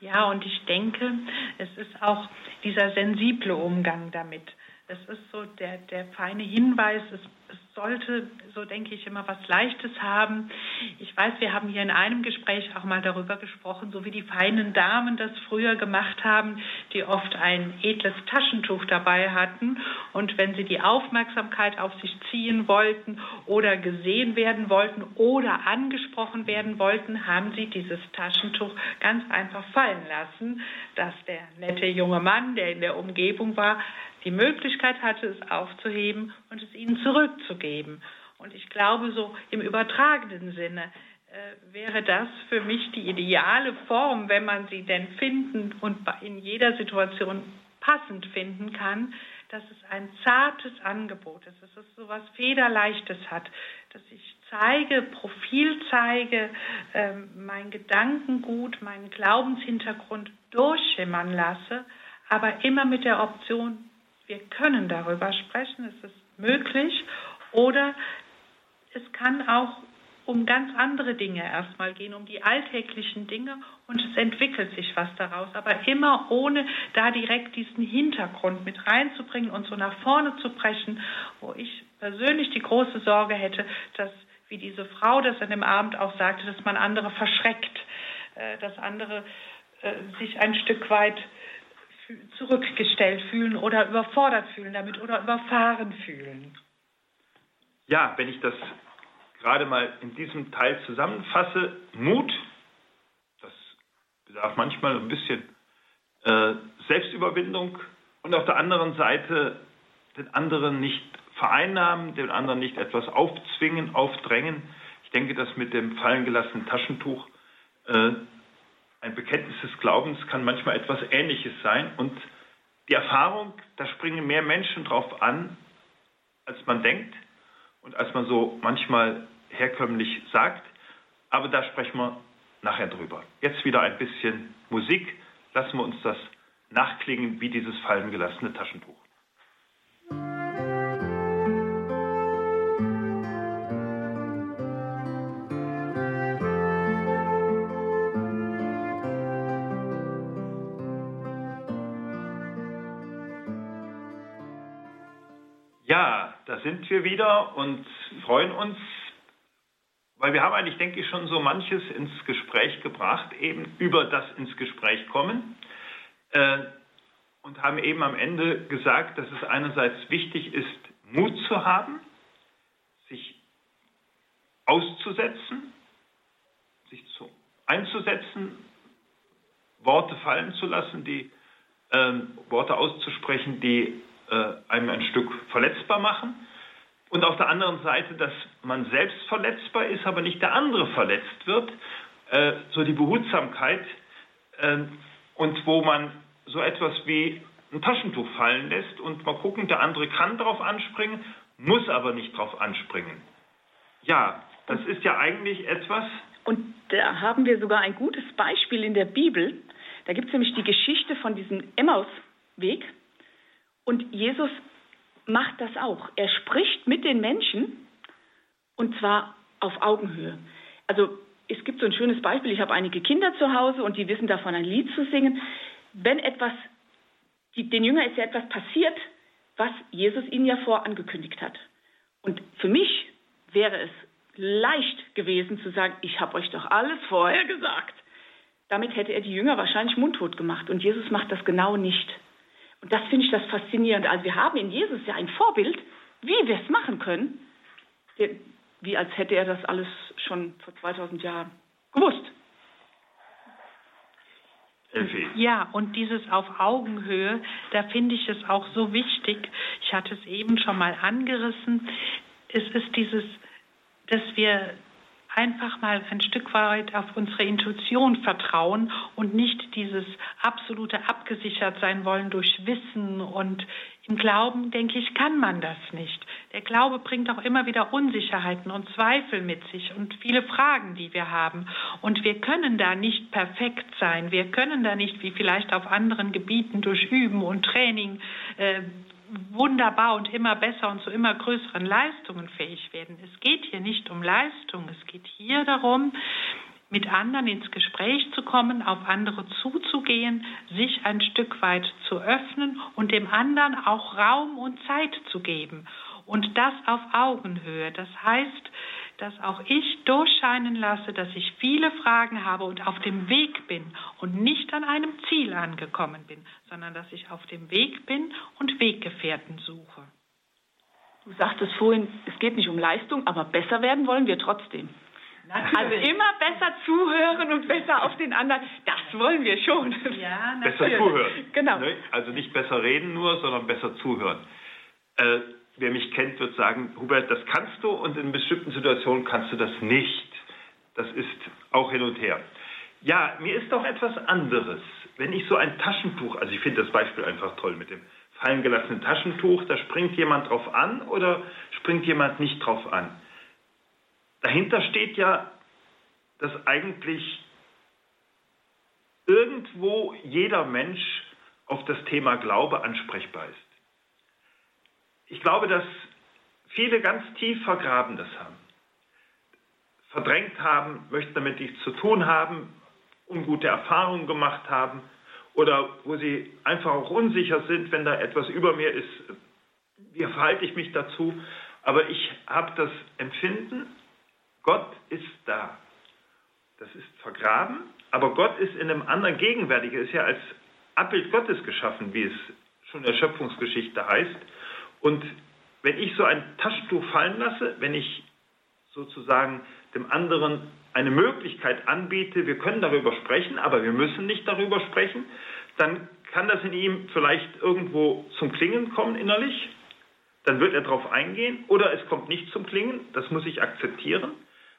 Ja, und ich denke, es ist auch dieser sensible Umgang damit. Es ist so der, der feine Hinweis, es es sollte, so denke ich immer, was Leichtes haben. Ich weiß, wir haben hier in einem Gespräch auch mal darüber gesprochen, so wie die feinen Damen das früher gemacht haben, die oft ein edles Taschentuch dabei hatten. Und wenn sie die Aufmerksamkeit auf sich ziehen wollten oder gesehen werden wollten oder angesprochen werden wollten, haben sie dieses Taschentuch ganz einfach fallen lassen, dass der nette junge Mann, der in der Umgebung war, die Möglichkeit hatte, es aufzuheben und es ihnen zurückzugeben. Und ich glaube, so im übertragenen Sinne äh, wäre das für mich die ideale Form, wenn man sie denn finden und in jeder Situation passend finden kann, dass es ein zartes Angebot ist, dass es so etwas Federleichtes hat, dass ich zeige, Profil zeige, äh, mein Gedankengut, meinen Glaubenshintergrund durchschimmern lasse, aber immer mit der Option, wir können darüber sprechen, es ist möglich. Oder es kann auch um ganz andere Dinge erstmal gehen, um die alltäglichen Dinge. Und es entwickelt sich was daraus, aber immer ohne da direkt diesen Hintergrund mit reinzubringen und so nach vorne zu brechen, wo ich persönlich die große Sorge hätte, dass, wie diese Frau das an dem Abend auch sagte, dass man andere verschreckt, äh, dass andere äh, sich ein Stück weit zurückgestellt fühlen oder überfordert fühlen damit oder überfahren fühlen. Ja, wenn ich das gerade mal in diesem Teil zusammenfasse, Mut, das bedarf manchmal ein bisschen äh, Selbstüberwindung und auf der anderen Seite den anderen nicht vereinnahmen, den anderen nicht etwas aufzwingen, aufdrängen. Ich denke, dass mit dem fallen gelassenen Taschentuch äh, ein Bekenntnis des Glaubens kann manchmal etwas Ähnliches sein. Und die Erfahrung, da springen mehr Menschen drauf an, als man denkt und als man so manchmal herkömmlich sagt. Aber da sprechen wir nachher drüber. Jetzt wieder ein bisschen Musik. Lassen wir uns das nachklingen wie dieses fallen gelassene Taschentuch. Sind wir wieder und freuen uns, weil wir haben eigentlich, denke ich, schon so manches ins Gespräch gebracht, eben über das ins Gespräch kommen. Äh, und haben eben am Ende gesagt, dass es einerseits wichtig ist, Mut zu haben, sich auszusetzen, sich zu, einzusetzen, Worte fallen zu lassen, die äh, Worte auszusprechen, die äh, einem ein Stück verletzbar machen und auf der anderen Seite, dass man selbst verletzbar ist, aber nicht der andere verletzt wird, äh, so die Behutsamkeit äh, und wo man so etwas wie ein Taschentuch fallen lässt und mal gucken, der andere kann darauf anspringen, muss aber nicht darauf anspringen. Ja, das ist ja eigentlich etwas. Und da haben wir sogar ein gutes Beispiel in der Bibel. Da gibt es nämlich die Geschichte von diesem Emmausweg. Und Jesus macht das auch. Er spricht mit den Menschen und zwar auf Augenhöhe. Also es gibt so ein schönes Beispiel. Ich habe einige Kinder zu Hause und die wissen davon, ein Lied zu singen. Wenn etwas, die, den Jüngern ist ja etwas passiert, was Jesus ihnen ja vorangekündigt hat. Und für mich wäre es leicht gewesen zu sagen, ich habe euch doch alles vorher gesagt. Damit hätte er die Jünger wahrscheinlich mundtot gemacht. Und Jesus macht das genau nicht. Und das finde ich das faszinierend. Also wir haben in Jesus ja ein Vorbild, wie wir es machen können, wie als hätte er das alles schon vor 2000 Jahren gewusst. Ja, und dieses auf Augenhöhe, da finde ich es auch so wichtig. Ich hatte es eben schon mal angerissen. Es ist dieses, dass wir einfach mal ein Stück weit auf unsere Intuition vertrauen und nicht dieses absolute abgesichert sein wollen durch Wissen und im Glauben, denke ich, kann man das nicht. Der Glaube bringt auch immer wieder Unsicherheiten und Zweifel mit sich und viele Fragen, die wir haben. Und wir können da nicht perfekt sein. Wir können da nicht, wie vielleicht auf anderen Gebieten durch Üben und Training, äh, wunderbar und immer besser und zu immer größeren Leistungen fähig werden. Es geht hier nicht um Leistung, es geht hier darum, mit anderen ins Gespräch zu kommen, auf andere zuzugehen, sich ein Stück weit zu öffnen und dem anderen auch Raum und Zeit zu geben. Und das auf Augenhöhe. Das heißt, dass auch ich durchscheinen lasse, dass ich viele Fragen habe und auf dem Weg bin und nicht an einem Ziel angekommen bin, sondern dass ich auf dem Weg bin und Weggefährten suche. Du sagtest vorhin, es geht nicht um Leistung, aber besser werden wollen wir trotzdem. Natürlich. Also immer besser zuhören und besser auf den anderen, das wollen wir schon. Ja, *laughs* besser zuhören. Genau. Ne? Also nicht besser reden nur, sondern besser zuhören. Äh, wer mich kennt, wird sagen, Hubert, das kannst du und in bestimmten Situationen kannst du das nicht. Das ist auch hin und her. Ja, mir ist doch etwas anderes. Wenn ich so ein Taschentuch, also ich finde das Beispiel einfach toll mit dem fallen gelassenen Taschentuch, da springt jemand drauf an oder springt jemand nicht drauf an. Dahinter steht ja, dass eigentlich irgendwo jeder Mensch auf das Thema Glaube ansprechbar ist. Ich glaube, dass viele ganz tief vergraben das haben. Verdrängt haben, möchten damit nichts zu tun haben, ungute Erfahrungen gemacht haben oder wo sie einfach auch unsicher sind, wenn da etwas über mir ist, wie verhalte ich mich dazu. Aber ich habe das Empfinden, Gott ist da. Das ist vergraben, aber Gott ist in einem anderen gegenwärtig. Er ist ja als Abbild Gottes geschaffen, wie es schon in der Schöpfungsgeschichte heißt. Und wenn ich so ein Taschentuch fallen lasse, wenn ich sozusagen dem anderen eine Möglichkeit anbiete, wir können darüber sprechen, aber wir müssen nicht darüber sprechen, dann kann das in ihm vielleicht irgendwo zum Klingen kommen innerlich, dann wird er darauf eingehen oder es kommt nicht zum Klingen, das muss ich akzeptieren.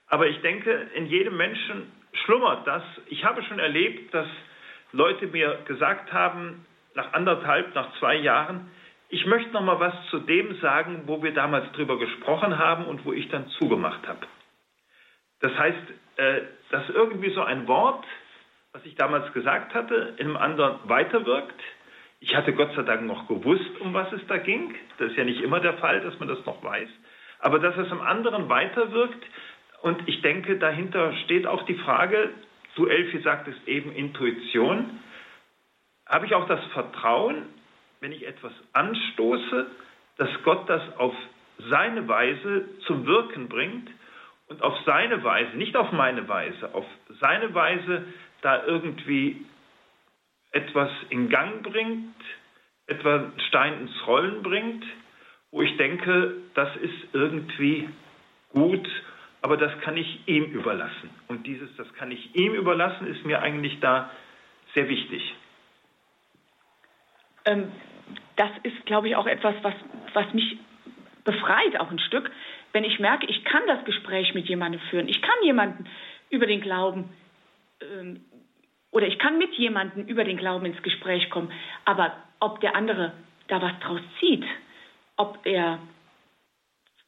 Aber ich denke, in jedem Menschen schlummert das. Ich habe schon erlebt, dass Leute mir gesagt haben, nach anderthalb, nach zwei Jahren, ich möchte noch mal was zu dem sagen, wo wir damals drüber gesprochen haben und wo ich dann zugemacht habe. Das heißt, äh, dass irgendwie so ein Wort, was ich damals gesagt hatte, in einem anderen weiterwirkt. Ich hatte Gott sei Dank noch gewusst, um was es da ging. Das ist ja nicht immer der Fall, dass man das noch weiß. Aber dass es im anderen weiterwirkt. Und ich denke, dahinter steht auch die Frage, du Elfi sagtest eben Intuition. Habe ich auch das Vertrauen, wenn ich etwas anstoße, dass Gott das auf seine Weise zum Wirken bringt und auf seine Weise, nicht auf meine Weise, auf seine Weise da irgendwie etwas in Gang bringt, etwa Stein ins Rollen bringt, wo ich denke, das ist irgendwie gut, aber das kann ich ihm überlassen. Und dieses, das kann ich ihm überlassen, ist mir eigentlich da sehr wichtig. Ähm, das ist, glaube ich, auch etwas, was, was mich befreit, auch ein Stück, wenn ich merke, ich kann das Gespräch mit jemandem führen, ich kann jemanden über den Glauben ähm, oder ich kann mit jemandem über den Glauben ins Gespräch kommen, aber ob der andere da was draus zieht, ob er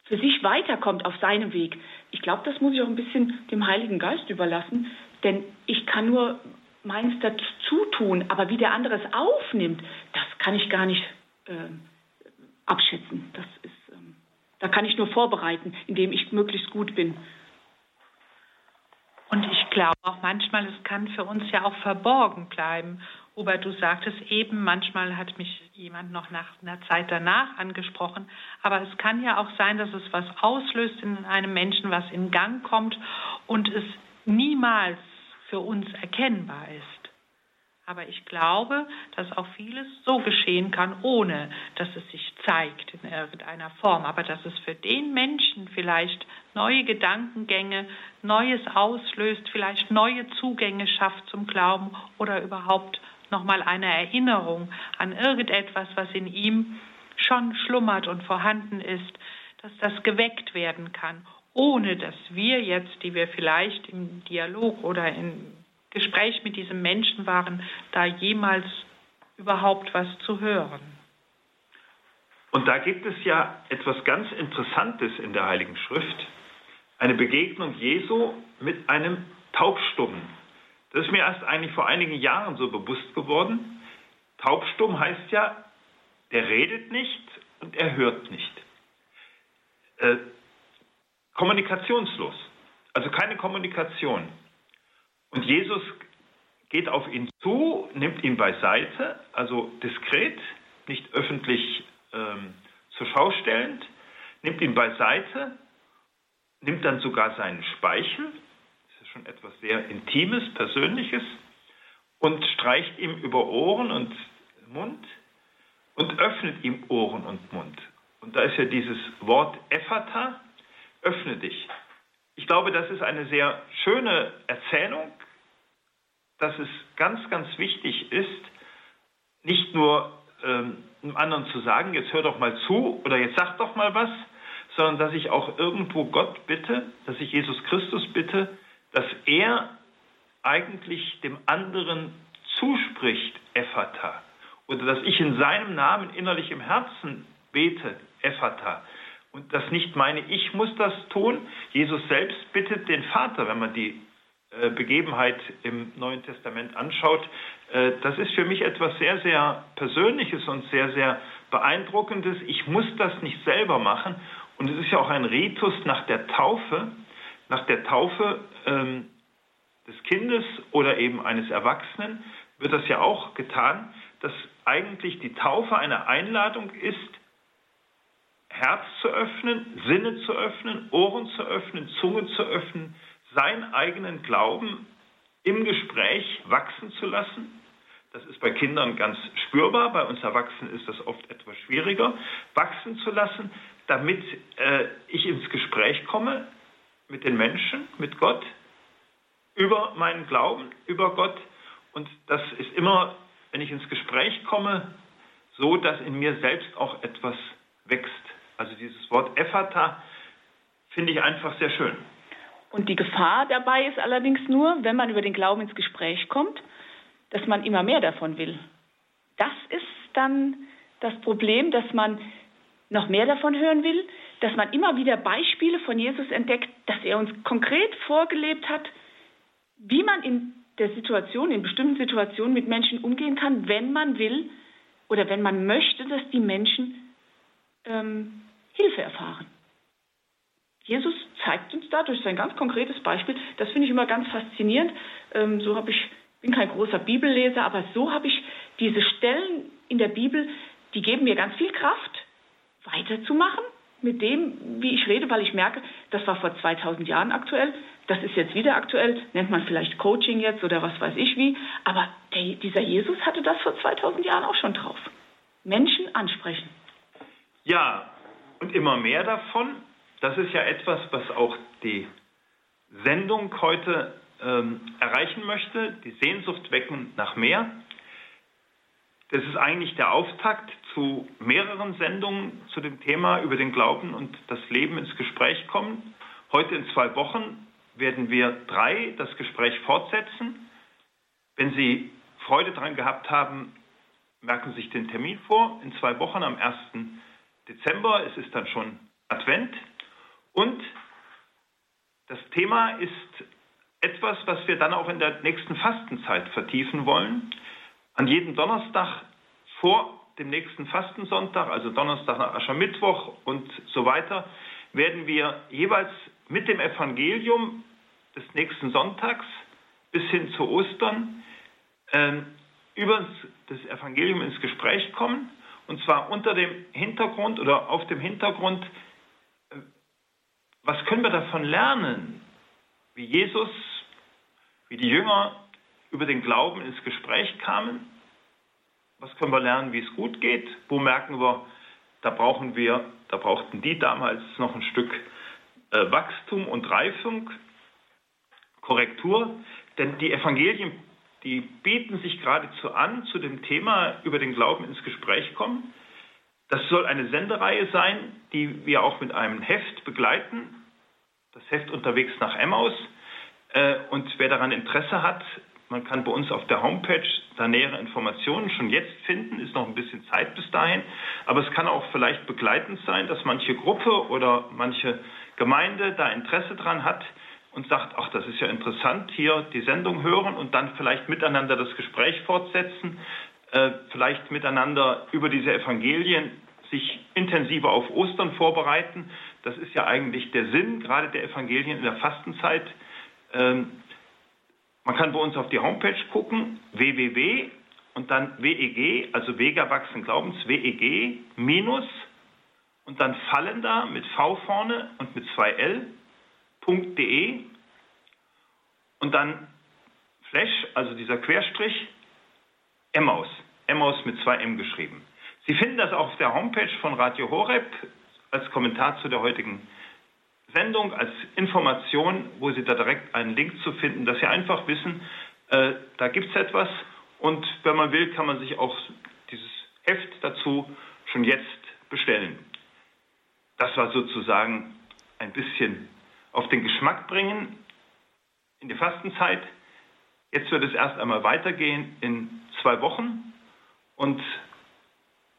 für sich weiterkommt auf seinem Weg, ich glaube, das muss ich auch ein bisschen dem Heiligen Geist überlassen, denn ich kann nur meins dazu tun, aber wie der andere es aufnimmt, das kann ich gar nicht äh, abschätzen. Das ist, ähm, da kann ich nur vorbereiten, indem ich möglichst gut bin. Und ich glaube auch manchmal, es kann für uns ja auch verborgen bleiben. Robert, du sagtest eben, manchmal hat mich jemand noch nach einer Zeit danach angesprochen, aber es kann ja auch sein, dass es was auslöst in einem Menschen, was in Gang kommt und es niemals für uns erkennbar ist. Aber ich glaube, dass auch vieles so geschehen kann, ohne dass es sich zeigt in irgendeiner Form. Aber dass es für den Menschen vielleicht neue Gedankengänge, Neues auslöst, vielleicht neue Zugänge schafft zum Glauben oder überhaupt nochmal eine Erinnerung an irgendetwas, was in ihm schon schlummert und vorhanden ist, dass das geweckt werden kann ohne dass wir jetzt, die wir vielleicht im Dialog oder im Gespräch mit diesem Menschen waren, da jemals überhaupt was zu hören. Und da gibt es ja etwas ganz Interessantes in der Heiligen Schrift, eine Begegnung Jesu mit einem Taubstummen. Das ist mir erst eigentlich vor einigen Jahren so bewusst geworden. Taubstumm heißt ja, der redet nicht und er hört nicht. Kommunikationslos. Also keine Kommunikation. Und Jesus geht auf ihn zu, nimmt ihn beiseite, also diskret, nicht öffentlich ähm, zur Schau stellend. nimmt ihn beiseite, nimmt dann sogar seinen Speichel, das ist schon etwas sehr Intimes, Persönliches, und streicht ihm über Ohren und Mund und öffnet ihm Ohren und Mund. Und da ist ja dieses Wort Ephata, öffne dich. Ich glaube, das ist eine sehr schöne Erzählung, dass es ganz, ganz wichtig ist, nicht nur ähm, einem anderen zu sagen, jetzt hör doch mal zu oder jetzt sag doch mal was, sondern dass ich auch irgendwo Gott bitte, dass ich Jesus Christus bitte, dass er eigentlich dem anderen zuspricht, Ephata, oder dass ich in seinem Namen innerlich im Herzen bete, Ephata. Und das nicht meine, ich muss das tun. Jesus selbst bittet den Vater, wenn man die äh, Begebenheit im Neuen Testament anschaut. Äh, das ist für mich etwas sehr, sehr Persönliches und sehr, sehr Beeindruckendes. Ich muss das nicht selber machen. Und es ist ja auch ein Ritus nach der Taufe. Nach der Taufe ähm, des Kindes oder eben eines Erwachsenen wird das ja auch getan, dass eigentlich die Taufe eine Einladung ist, Herz zu öffnen, Sinne zu öffnen, Ohren zu öffnen, Zunge zu öffnen, seinen eigenen Glauben im Gespräch wachsen zu lassen. Das ist bei Kindern ganz spürbar, bei uns Erwachsenen ist das oft etwas schwieriger, wachsen zu lassen, damit äh, ich ins Gespräch komme mit den Menschen, mit Gott, über meinen Glauben, über Gott. Und das ist immer, wenn ich ins Gespräch komme, so, dass in mir selbst auch etwas wächst. Also dieses Wort Ephata finde ich einfach sehr schön. Und die Gefahr dabei ist allerdings nur, wenn man über den Glauben ins Gespräch kommt, dass man immer mehr davon will. Das ist dann das Problem, dass man noch mehr davon hören will, dass man immer wieder Beispiele von Jesus entdeckt, dass er uns konkret vorgelebt hat, wie man in der Situation, in bestimmten Situationen mit Menschen umgehen kann, wenn man will oder wenn man möchte, dass die Menschen ähm, Hilfe erfahren. Jesus zeigt uns da durch sein ganz konkretes Beispiel, das finde ich immer ganz faszinierend. Ähm, so habe ich, bin kein großer Bibelleser, aber so habe ich diese Stellen in der Bibel, die geben mir ganz viel Kraft, weiterzumachen mit dem, wie ich rede, weil ich merke, das war vor 2000 Jahren aktuell, das ist jetzt wieder aktuell, nennt man vielleicht Coaching jetzt oder was weiß ich wie, aber der, dieser Jesus hatte das vor 2000 Jahren auch schon drauf. Menschen ansprechen. Ja, und immer mehr davon. Das ist ja etwas, was auch die Sendung heute ähm, erreichen möchte, die Sehnsucht wecken nach mehr. Das ist eigentlich der Auftakt zu mehreren Sendungen zu dem Thema über den Glauben und das Leben ins Gespräch kommen. Heute in zwei Wochen werden wir drei das Gespräch fortsetzen. Wenn Sie Freude daran gehabt haben, merken Sie sich den Termin vor. In zwei Wochen am 1. Dezember. Es ist dann schon Advent. Und das Thema ist etwas, was wir dann auch in der nächsten Fastenzeit vertiefen wollen. An jedem Donnerstag vor dem nächsten Fastensonntag, also Donnerstag nach Aschermittwoch und so weiter, werden wir jeweils mit dem Evangelium des nächsten Sonntags bis hin zu Ostern äh, über das Evangelium ins Gespräch kommen und zwar unter dem Hintergrund oder auf dem Hintergrund, äh, was können wir davon lernen, wie Jesus, wie die Jünger über den Glauben ins Gespräch kamen? Was können wir lernen, wie es gut geht? Wo merken wir, da brauchen wir, da brauchten die damals noch ein Stück äh, Wachstum und Reifung, Korrektur? Denn die Evangelien die bieten sich geradezu an, zu dem Thema über den Glauben ins Gespräch kommen. Das soll eine Sendereihe sein, die wir auch mit einem Heft begleiten. Das Heft unterwegs nach Emmaus. Äh, und wer daran Interesse hat, man kann bei uns auf der Homepage da nähere Informationen schon jetzt finden, ist noch ein bisschen Zeit bis dahin. Aber es kann auch vielleicht begleitend sein, dass manche Gruppe oder manche Gemeinde da Interesse dran hat, und sagt, ach, das ist ja interessant, hier die Sendung hören und dann vielleicht miteinander das Gespräch fortsetzen, äh, vielleicht miteinander über diese Evangelien sich intensiver auf Ostern vorbereiten. Das ist ja eigentlich der Sinn gerade der Evangelien in der Fastenzeit. Ähm, man kann bei uns auf die Homepage gucken, www und dann WEG, also Wega Wachsen Glaubens, WEG minus und dann fallender mit V vorne und mit zwei L.de und dann Flash, also dieser Querstrich, Emmaus. Emmaus mit zwei M geschrieben. Sie finden das auf der Homepage von Radio Horeb als Kommentar zu der heutigen Sendung, als Information, wo Sie da direkt einen Link zu finden, dass Sie einfach wissen, äh, da gibt es etwas und wenn man will, kann man sich auch dieses Heft dazu schon jetzt bestellen. Das war sozusagen ein bisschen auf den Geschmack bringen in die Fastenzeit. Jetzt wird es erst einmal weitergehen in zwei Wochen und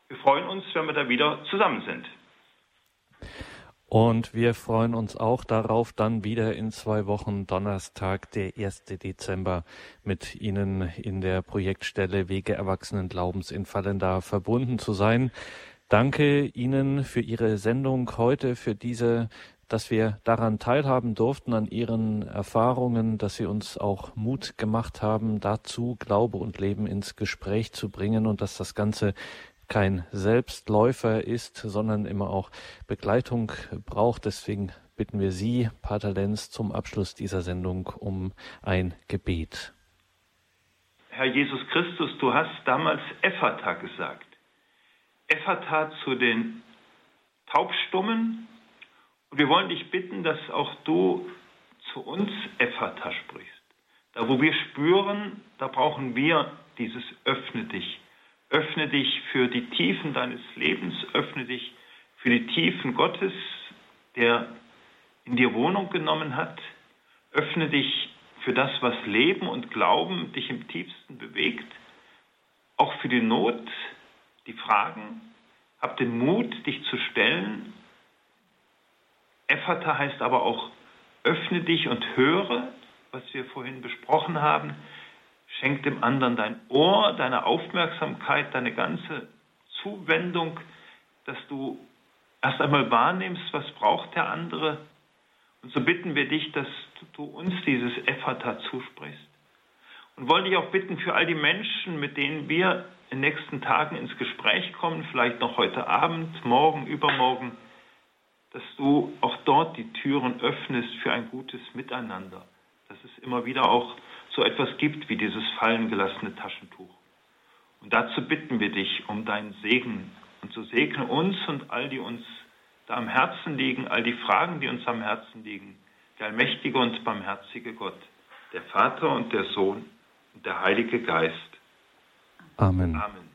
wir freuen uns, wenn wir da wieder zusammen sind. Und wir freuen uns auch darauf, dann wieder in zwei Wochen Donnerstag, der 1. Dezember, mit Ihnen in der Projektstelle Wege Erwachsenen Glaubens in Fallenda verbunden zu sein. Danke Ihnen für Ihre Sendung heute, für diese dass wir daran teilhaben durften, an Ihren Erfahrungen, dass Sie uns auch Mut gemacht haben, dazu Glaube und Leben ins Gespräch zu bringen und dass das Ganze kein Selbstläufer ist, sondern immer auch Begleitung braucht. Deswegen bitten wir Sie, Pater Lenz, zum Abschluss dieser Sendung um ein Gebet. Herr Jesus Christus, du hast damals Ephata gesagt. Ephata zu den Taubstummen. Und wir wollen dich bitten, dass auch du zu uns Ephata sprichst. Da, wo wir spüren, da brauchen wir dieses Öffne dich Öffne dich für die Tiefen deines Lebens, öffne dich für die Tiefen Gottes, der in dir Wohnung genommen hat. Öffne dich für das, was Leben und Glauben dich im tiefsten bewegt. Auch für die Not, die Fragen. Hab den Mut, dich zu stellen. Ephata heißt aber auch, öffne dich und höre, was wir vorhin besprochen haben. Schenk dem anderen dein Ohr, deine Aufmerksamkeit, deine ganze Zuwendung, dass du erst einmal wahrnimmst, was braucht der andere. Und so bitten wir dich, dass du uns dieses Ephata zusprichst. Und wollen dich auch bitten für all die Menschen, mit denen wir in den nächsten Tagen ins Gespräch kommen, vielleicht noch heute Abend, morgen, übermorgen, dass du auch dort die Türen öffnest für ein gutes Miteinander. Dass es immer wieder auch so etwas gibt wie dieses fallen gelassene Taschentuch. Und dazu bitten wir dich um deinen Segen und so segne uns und all die uns da am Herzen liegen, all die Fragen, die uns am Herzen liegen, der allmächtige und barmherzige Gott, der Vater und der Sohn und der Heilige Geist. Amen. Amen.